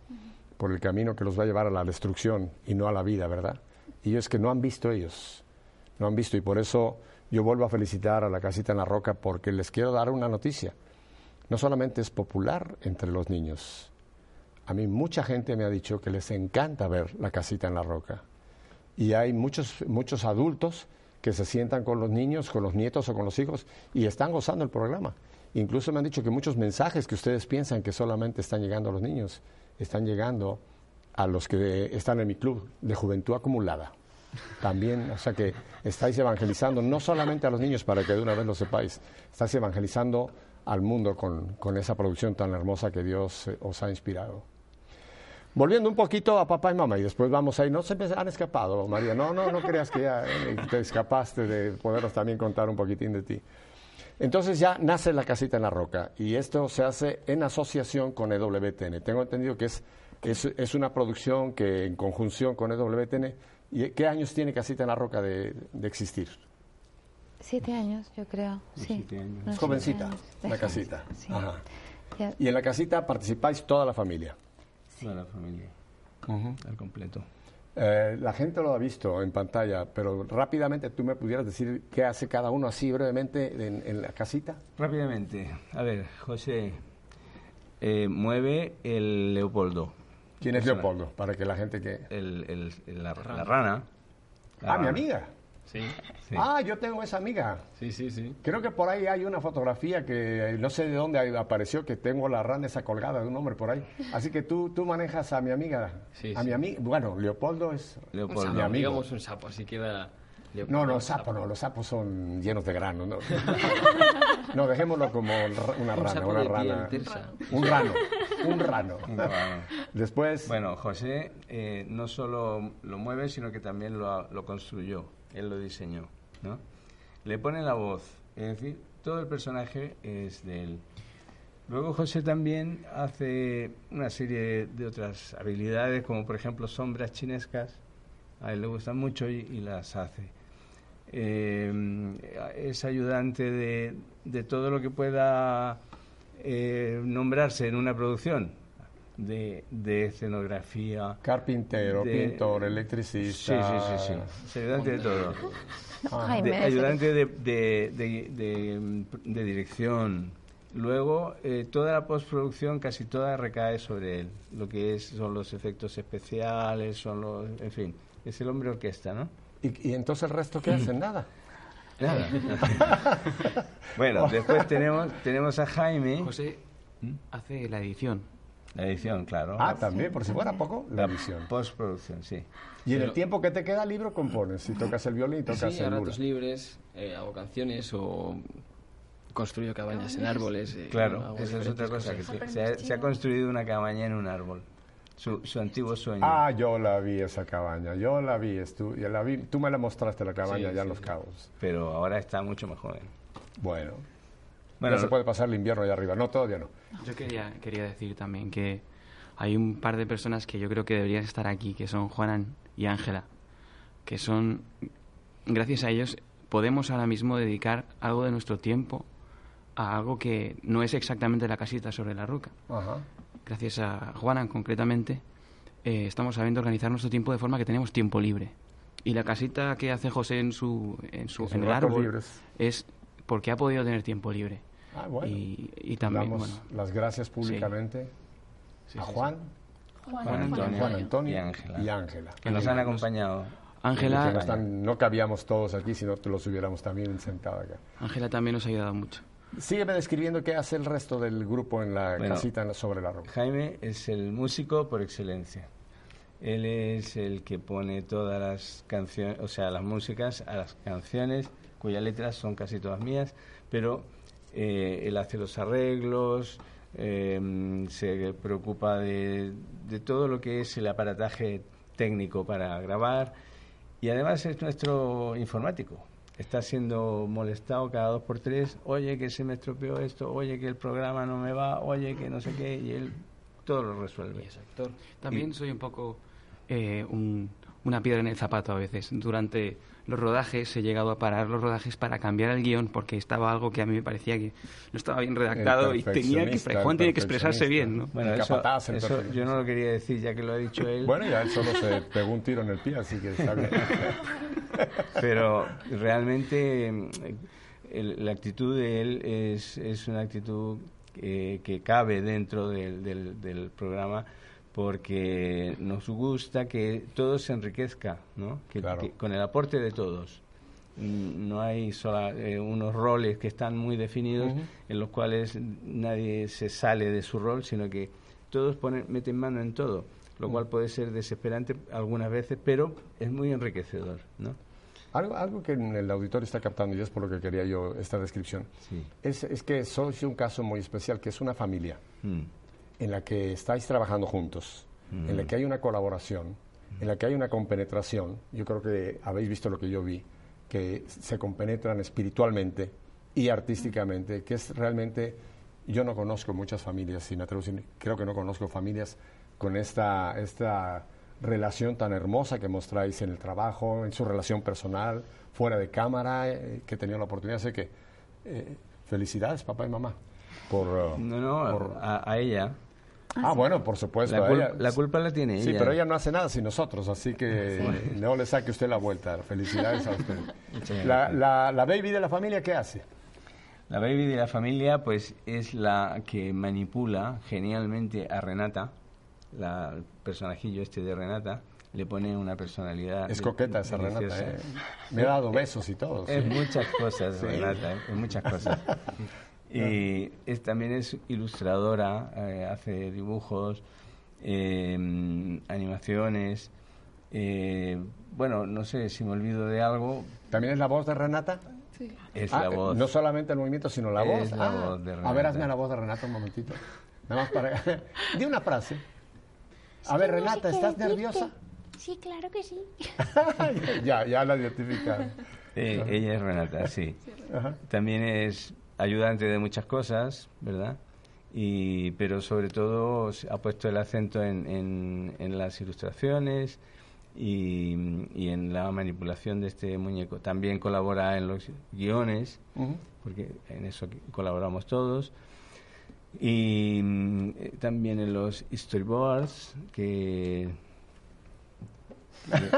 por el camino que los va a llevar a la destrucción y no a la vida, ¿verdad? Y es que no han visto ellos, no han visto, y por eso yo vuelvo a felicitar a la Casita en la Roca, porque les quiero dar una noticia. No solamente es popular entre los niños, a mí mucha gente me ha dicho que les encanta ver la Casita en la Roca y hay muchos, muchos adultos que se sientan con los niños, con los nietos o con los hijos y están gozando el programa. Incluso me han dicho que muchos mensajes que ustedes piensan que solamente están llegando a los niños, están llegando a los que están en mi club de juventud acumulada. También, o sea que estáis evangelizando no solamente a los niños para que de una vez lo sepáis, estáis evangelizando al mundo con, con esa producción tan hermosa que Dios eh, os ha inspirado. Volviendo un poquito a papá y mamá, y después vamos ahí, no se me han escapado, María, no, no, no creas que ya eh, te escapaste de podernos también contar un poquitín de ti. Entonces ya nace la casita en la roca, y esto se hace en asociación con EWTN. Tengo entendido que es, es, es una producción que en conjunción con EWTN, ¿y ¿qué años tiene casita en la roca de, de existir? Siete años, yo creo. Sí. siete años. Es jovencita, años. la casita. sí. Ajá. Ya- Y en la casita participáis toda la familia. La familia, al completo. Eh, la gente lo ha visto en pantalla, pero rápidamente tú me pudieras decir qué hace cada uno así brevemente en, en la casita. Rápidamente, a ver, José, eh, mueve el Leopoldo. ¿Quién es Leopoldo? Para que la gente que... El, el- el- la, la rana. La Ah, mi amiga. Sí, Sí. Ah, yo tengo esa amiga. sí, sí, sí. Creo que por ahí hay una fotografía que eh, no sé de dónde apareció, que tengo la rana esa colgada de un hombre por ahí. Así que tú, tú manejas a mi amiga. Sí, a sí. mi amiga. Bueno, Leopoldo es... Un Leopoldo. sapo, Mi amigo. digamos un sapo, así queda... No, no, sapo no, los sapos son llenos de grano. No, no dejémoslo como una Un rana, una rana. Un rano, un rano. Después, Bueno, José eh, no solo lo mueve, sino que también lo, lo construyó, él lo diseñó, ¿no? Le pone la voz, es decir, todo el personaje es de él. Luego José también hace una serie de otras habilidades, como por ejemplo sombras chinescas, a él le gustan mucho y, las hace. Eh, es ayudante de, de todo lo que pueda eh, nombrarse en una producción, de, de escenografía, carpintero, de- pintor, Sí, electricista. sí, sí, sí. Es ayudante de todo. Jaime, De- ayudante de, de, de- de- de dirección. Luego, eh, toda la postproducción, casi toda recae sobre él. Lo que es, son los efectos especiales, son los. En fin, es el hombre orquesta, ¿no? ¿Y, y entonces el resto qué hacen? Nada. Nada. bueno, después tenemos, tenemos a Jaime. José hace la edición. La edición, claro. Ah, también, por si fuera poco, la edición. Postproducción, sí. Y en el tiempo que te queda libro compones. Si tocas el violín, tocas Sí, a el ratos libres eh, hago canciones o construyo cabañas en árboles. eh, Claro, esa es otra cosa. Que se, ha, se ha construido una cabaña en un árbol. Su, su antiguo sueño. Ah, yo la vi esa cabaña. Yo la vi, estu- yo la vi. Tú me la mostraste la cabaña Sí, ya en sí, Los. Cabos. Pero ahora está mucho mejor. ¿eh? Bueno. Bueno, ya se puede pasar el invierno allá arriba. No, todavía no. Yo quería, quería decir también que hay un par de personas que yo creo que deberían estar aquí, que son Juanan y Ángela, que son, gracias a ellos, podemos ahora mismo dedicar algo de nuestro tiempo a algo que no es exactamente la casita sobre la roca. Ajá. Gracias a Juanan concretamente, eh, estamos sabiendo organizar nuestro tiempo de forma que tenemos tiempo libre. Y la casita que hace José en su en su En el árbol es porque ha podido tener tiempo libre. Ah, bueno. Y, y también, Damos bueno, las gracias públicamente sí, a sí, sí. Juan, Juan, Juan Antonio. Juan Antonio Y Ángela. y Ángela. que nos han acompañado. Ángela no, cabíamos todos aquí, si no te los hubiéramos también sentado acá. Ángela también nos ha ayudado mucho. Sígueme describiendo qué hace el resto del grupo en la Bueno. casita en la- sobre la roca. Jaime es el músico por excelencia. Él es el que pone todas las canciones, o sea, las músicas a las canciones, cuyas letras son casi todas mías, pero eh, él hace los arreglos, eh, se preocupa de, de todo lo que es el aparataje técnico para grabar y además es nuestro informático. Está siendo molestado cada dos por tres, oye que se me estropeó esto, oye que el programa no me va, oye que no sé qué, y él todo lo resuelve. También soy un poco eh, un una piedra en el zapato a veces. Durante los rodajes he llegado a parar los rodajes para cambiar el guion porque estaba algo que a mí me parecía que no estaba bien redactado y tenía que, Juan tenía que expresarse bien, ¿no? Bueno, El eso, capataz, el eso yo no lo quería decir ya que lo ha dicho él. Bueno, ya él solo se pegó un tiro en el pie, así que está bien. pero realmente el- la actitud de él es, es una actitud que, que cabe dentro del, del- del programa porque nos gusta que todo se enriquezca, ¿no? Que, Claro. que- con el aporte de todos. Mm, No hay sola- eh, unos roles que están muy definidos en los cuales nadie se sale de su rol, sino que todos ponen, meten mano en todo, lo cual puede ser desesperante algunas veces, pero es muy enriquecedor, ¿no? Algo, algo que el auditorio está captando, y es por lo que quería yo esta descripción, Sí. es, es que sois un caso muy especial, que es una familia Mm. En la que estáis trabajando juntos, en la que hay una colaboración, en la que hay una compenetración. Yo creo que habéis visto lo que yo vi, que se compenetran espiritualmente y artísticamente, que es realmente, yo no conozco muchas familias, atrevo a decir, creo que no conozco familias con esta, esta relación tan hermosa que mostráis en el trabajo, en su relación personal, fuera de cámara, eh, que he tenido la oportunidad, sé que eh, felicidades papá y mamá por, eh, No, no, por- a, a ella. Ah, bueno, por supuesto. La, a cul- ella- la culpa la tiene Sí, ella. pero ella no hace nada sin nosotros, así que no le saque usted la vuelta. Felicidades a usted. La, la, la baby de la familia, ¿qué hace? La baby de la familia, pues, es la que manipula genialmente a Renata, la el personajillo este de Renata, le pone una personalidad. Es coqueta esa deliciosa. Renata, ¿eh? Me ha dado besos y todo. Es sí. muchas cosas, Renata, ¿eh? es muchas cosas. Y es, también es ilustradora, eh, hace dibujos, eh, animaciones. eh, bueno, no sé si me olvido de algo. ¿También es la voz de Renata? Sí. Es Ah, la voz. No solamente el movimiento, sino la Es voz. la Ah, voz de A ver, Renata. hazme la voz de Renata un momentito. Nada más para... Di una frase. A ver, Renata, ¿estás nerviosa? Sí, claro que sí. ya, ya la identifica. Eh, ella es Renata, sí. También es ayudante de muchas cosas, ¿verdad? Y, pero sobre todo ha puesto el acento en, en- en las ilustraciones y, y en la manipulación de este muñeco. También colabora en los guiones, porque en eso colaboramos todos. Y eh, también en los storyboards, que, que,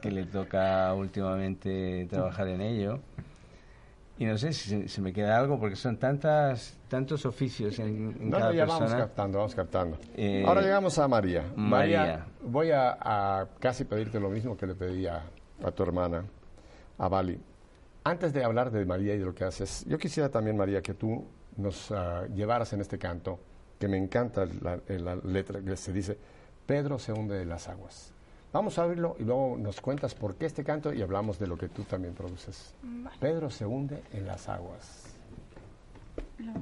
que le toca últimamente trabajar en ello. Y no sé si se, se me queda algo, porque son tantas tantos oficios en, en No, cada no, ya vamos captando, vamos captando. Eh, Ahora llegamos a María. María. voy a, a casi pedirte lo mismo que le pedí a, a tu hermana, a Bali. Antes de hablar de María y de lo que haces, yo quisiera también, María, que tú nos ah, llevaras en este canto, que me encanta la, la letra que se dice, Pedro se hunde en las aguas. Vamos a oírlo y luego nos cuentas por qué este canto y hablamos de lo que tú también produces. Pedro se hunde en las aguas. Viento,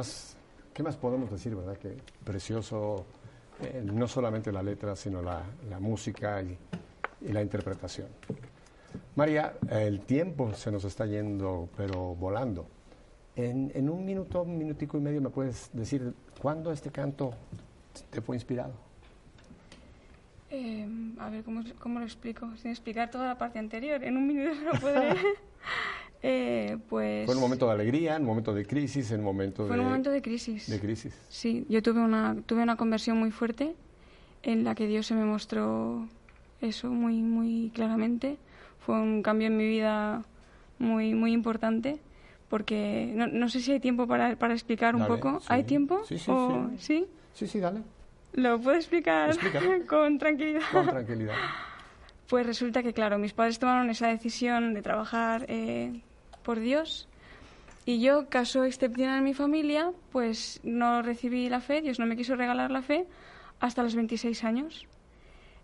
más, ¿qué más podemos decir, verdad? Que precioso, eh, no solamente la letra, sino la, la música y, y la interpretación. María, el tiempo se nos está yendo, pero volando. En, en un minuto, un minutico y medio, ¿me puedes decir cuándo este canto te fue inspirado? Eh, a ver, ¿cómo, ¿cómo lo explico? Sin explicar toda la parte anterior. En un minuto no podré. Eh, pues... ¿Fue un momento de alegría, en un momento de crisis, en un momento Fue de, un momento de crisis. de crisis? Sí, yo tuve una, tuve una conversión muy fuerte en la que Dios se me mostró eso muy, muy claramente. Fue un cambio en mi vida muy, muy importante porque no, no sé si hay tiempo para, para explicar un Dale, poco. sí. ¿Hay tiempo? Sí, sí, ¿O- sí. Sí, sí, dale, ¿Lo puedo explicar con tranquilidad? con tranquilidad. Pues resulta que, claro, mis padres tomaron esa decisión de trabajar eh, por Dios y yo, caso excepcional en mi familia, pues no recibí la fe, Dios no me quiso regalar la fe hasta los 26 años.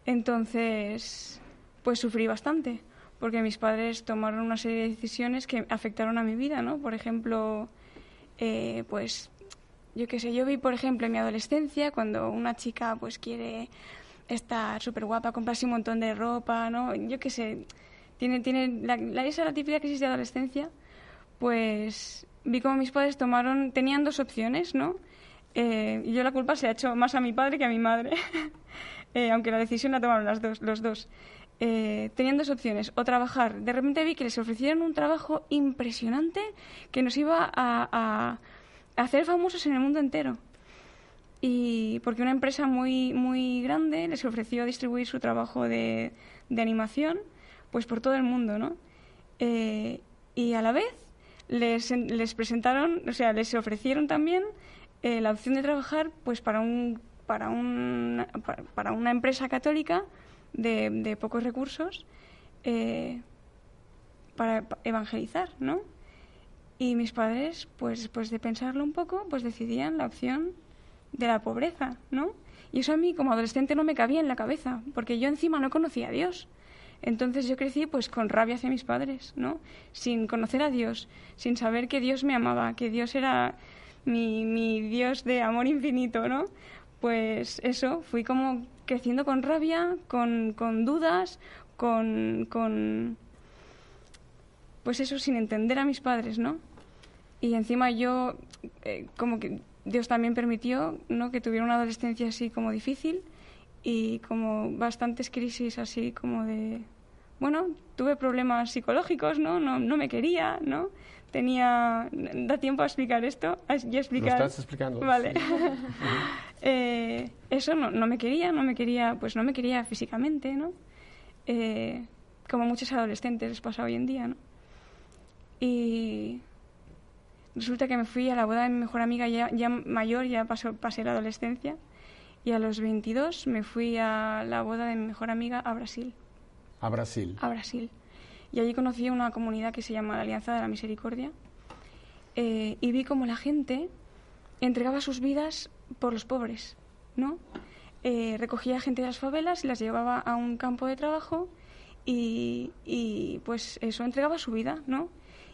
Entonces, pues sufrí bastante, porque mis padres tomaron una serie de decisiones que afectaron a mi vida, ¿no? Por ejemplo, eh, pues yo qué sé, yo vi, por ejemplo, en mi adolescencia, cuando una chica pues quiere estar súper guapa, comprarse un montón de ropa, ¿no? Yo qué sé, tiene, tiene la, la- esa es la típica crisis de adolescencia, pues vi como mis padres tomaron, tenían dos opciones, ¿no? Eh, y yo la culpa se ha hecho más a mi padre que a mi madre, Eh, aunque la decisión la tomaron las dos, los dos. Eh, tenían dos opciones, o trabajar. De repente vi que les ofrecieron un trabajo impresionante que nos iba a- a hacer famosos en el mundo entero. Y porque una empresa muy, muy grande les ofreció distribuir su trabajo de, de animación pues por todo el mundo, ¿no? Eh, y a la vez les, les presentaron, o sea, les ofrecieron también eh, la opción de trabajar pues para un para un para, una empresa católica de, de pocos recursos eh, para pa- evangelizar, ¿no? Y mis padres, pues después de pensarlo un poco, pues decidían la opción de la pobreza, ¿no? Y eso a mí como adolescente no me cabía en la cabeza, porque yo encima no conocía a Dios. Entonces yo crecí pues con rabia hacia mis padres, ¿no? Sin conocer a Dios, sin saber que Dios me amaba, que Dios era mi, mi Dios de amor infinito, ¿no? Pues eso, fui como creciendo con rabia, con, con dudas, con, con... Pues eso, sin entender a mis padres, ¿no? Y encima yo, eh, como que Dios también permitió, ¿no? Que tuviera una adolescencia así como difícil y como bastantes crisis así como de... Bueno, tuve problemas psicológicos, ¿no? No, no me quería, ¿no? Tenía... ¿Da tiempo a explicar esto? ¿A explicar? estás explicando, Vale. sí. Eh, eso no, no me quería, no me quería, pues no me quería físicamente, ¿no? Eh, como muchos adolescentes les pasa hoy en día, ¿no? Y resulta que me fui a la boda de mi mejor amiga ya, ya mayor, ya pasó, pasé la adolescencia, y a los 22 me fui a la boda de mi mejor amiga a Brasil, A Brasil. a Brasil. Y allí conocí una comunidad que se llama la Alianza de la Misericordia, eh, y vi como la gente entregaba sus vidas por los pobres, ¿no? Eh, recogía gente de las favelas y las llevaba a un campo de trabajo y, y, pues eso entregaba su vida, ¿no?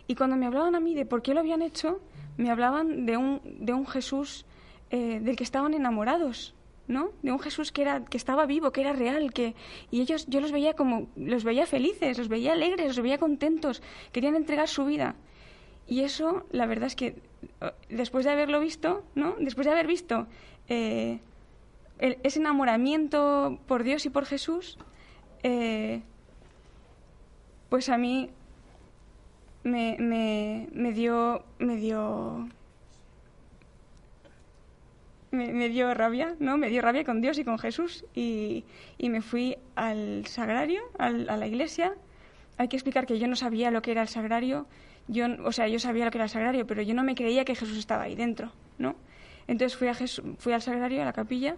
Y cuando me hablaban a mí de por qué lo habían hecho, me hablaban de un, de un Jesús eh, del que estaban enamorados, ¿no? De un Jesús que era que estaba vivo, que era real, que y ellos yo los veía como los veía felices, los veía alegres, los veía contentos, querían entregar su vida. Y eso, la verdad es que eh, después de haberlo visto, ¿no? Después de haber visto eh, ese enamoramiento por Dios y por Jesús, eh, pues a mí me, me, me dio me dio me, dio rabia, ¿no? Me dio rabia con Dios y con Jesús y, y me fui al sagrario, al- a la iglesia. Hay que explicar que yo no sabía lo que era el sagrario, yo, o sea, yo sabía lo que era el sagrario, pero yo no me creía que Jesús estaba ahí dentro, ¿no? Entonces fui, a Jesús, fui al sagrario, a la capilla,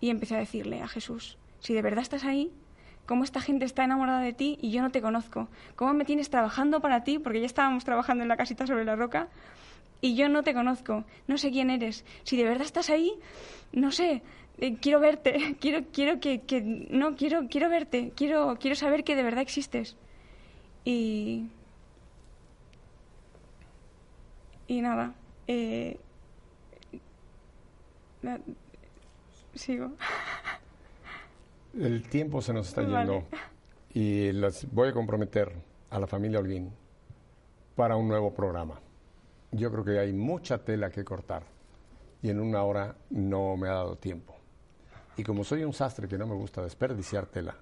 y empecé a decirle a Jesús, si de verdad estás ahí, ¿cómo esta gente está enamorada de ti y yo no te conozco? ¿Cómo me tienes trabajando para ti? Porque ya estábamos trabajando en la casita sobre la roca y yo no te conozco, no sé quién eres. Si de verdad estás ahí, no sé, eh, quiero verte, quiero, quiero que, que- no, quiero, quiero verte, quiero, quiero saber que de verdad existes. Y, y nada, Eh, la- sigo. El tiempo se nos está Vale. yendo y las voy a comprometer a la familia Holguín para un nuevo programa. Yo creo que hay mucha tela que cortar y en una hora no me ha dado tiempo. Y como soy un sastre que no me gusta desperdiciar tela,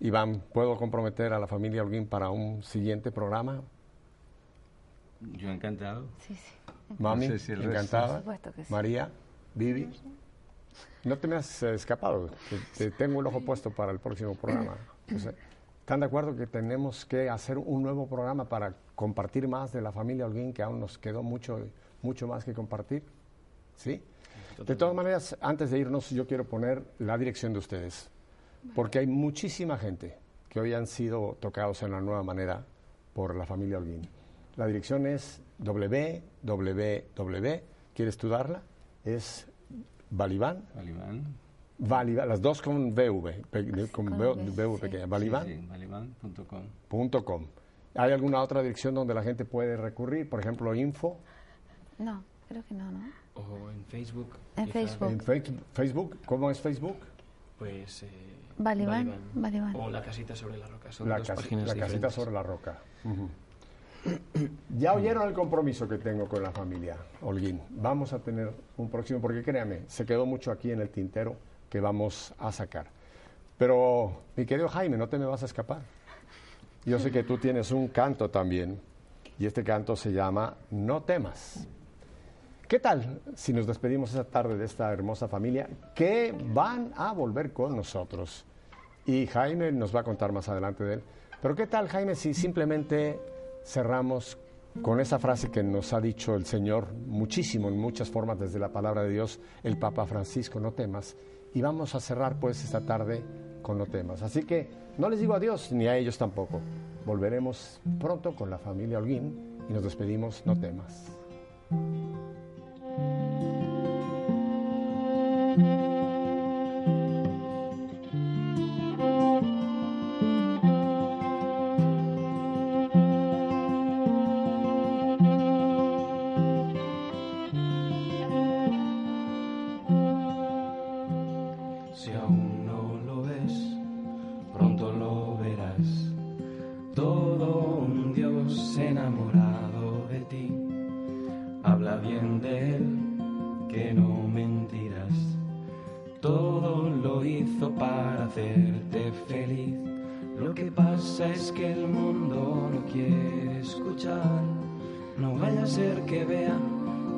Iván, ¿puedo comprometer a la familia Holguín para un siguiente programa? Yo encantado. Sí, sí. Mami, sé si encantada. Por supuesto que sí. María, Vivi. No te me has escapado. Te, te tengo el ojo puesto para el próximo programa. José. ¿Están de acuerdo que tenemos que hacer un nuevo programa para compartir más de la familia Holguín, que aún nos quedó mucho, mucho más que compartir? ¿Sí? De todas maneras, antes de irnos, yo quiero poner la dirección de ustedes, porque hay muchísima gente que hoy han sido tocados en la nueva manera por la familia Holguín. La dirección es www. ¿Quieres estudiarla? Es Balibán. Balibán. Las dos con VV, pe- con con V, V, pequeña. Sí, Balibán. sí, balibán.com. punto com. ¿Hay alguna otra dirección donde la gente puede recurrir? Por ejemplo, info No, creo que no, ¿no? O en Facebook. En. Facebook. en Fe- Facebook. ¿Cómo es Facebook? Pues. Eh. O La Casita sobre la Roca. Son La, dos casi- páginas la casita sobre la roca. Ya oyeron el compromiso que tengo con la familia Holguín. Vamos a tener un próximo, porque créame, se quedó mucho aquí en el tintero que vamos a sacar. Pero, mi querido Jaime, no te me vas a escapar. Yo sé que tú tienes un canto también, y este canto se llama No temas. ¿Qué tal si nos despedimos esta tarde de esta hermosa familia que van a volver con nosotros? Y Jaime nos va a contar más adelante de él. Pero ¿qué tal, Jaime, si simplemente cerramos con esa frase que nos ha dicho el Señor muchísimo, en muchas formas, desde la palabra de Dios, el Papa Francisco, no temas? Y vamos a cerrar pues esta tarde con no temas. Así que no les digo adiós, ni a ellos tampoco. Volveremos pronto con la familia Holguín y nos despedimos, no temas. Ser que vea,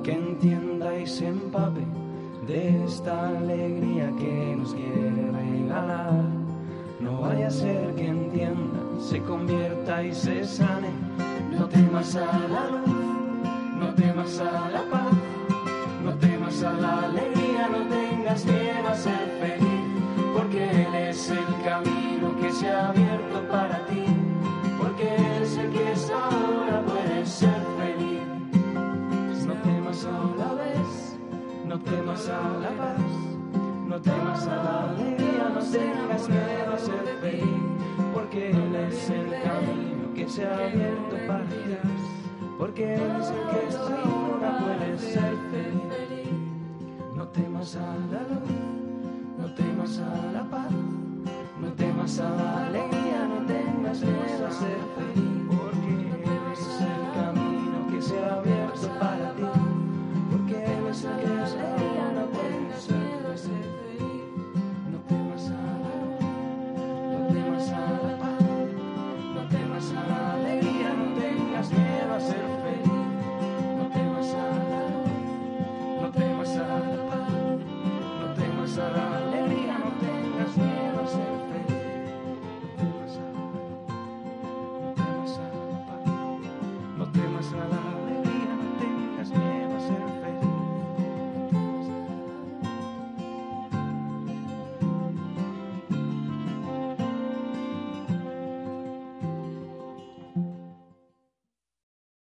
que entienda y se empape de esta alegría que nos quiere regalar. No vaya a ser que entienda, se convierta y se sane. No temas a la luz, no temas a la paz, no temas a la alegría, no tengas miedo a ser feliz, porque Él es el camino que se ha abierto para ti, No temas a la paz, no temas a la alegría, no tengas miedo a ser feliz, porque Él es el camino que se ha abierto para ti, porque Él es el que esta hora puede ser feliz. No temas a la luz, no temas a la paz, no temas a la alegría, no tengas miedo a ser feliz, porque Él es el camino que se ha abierto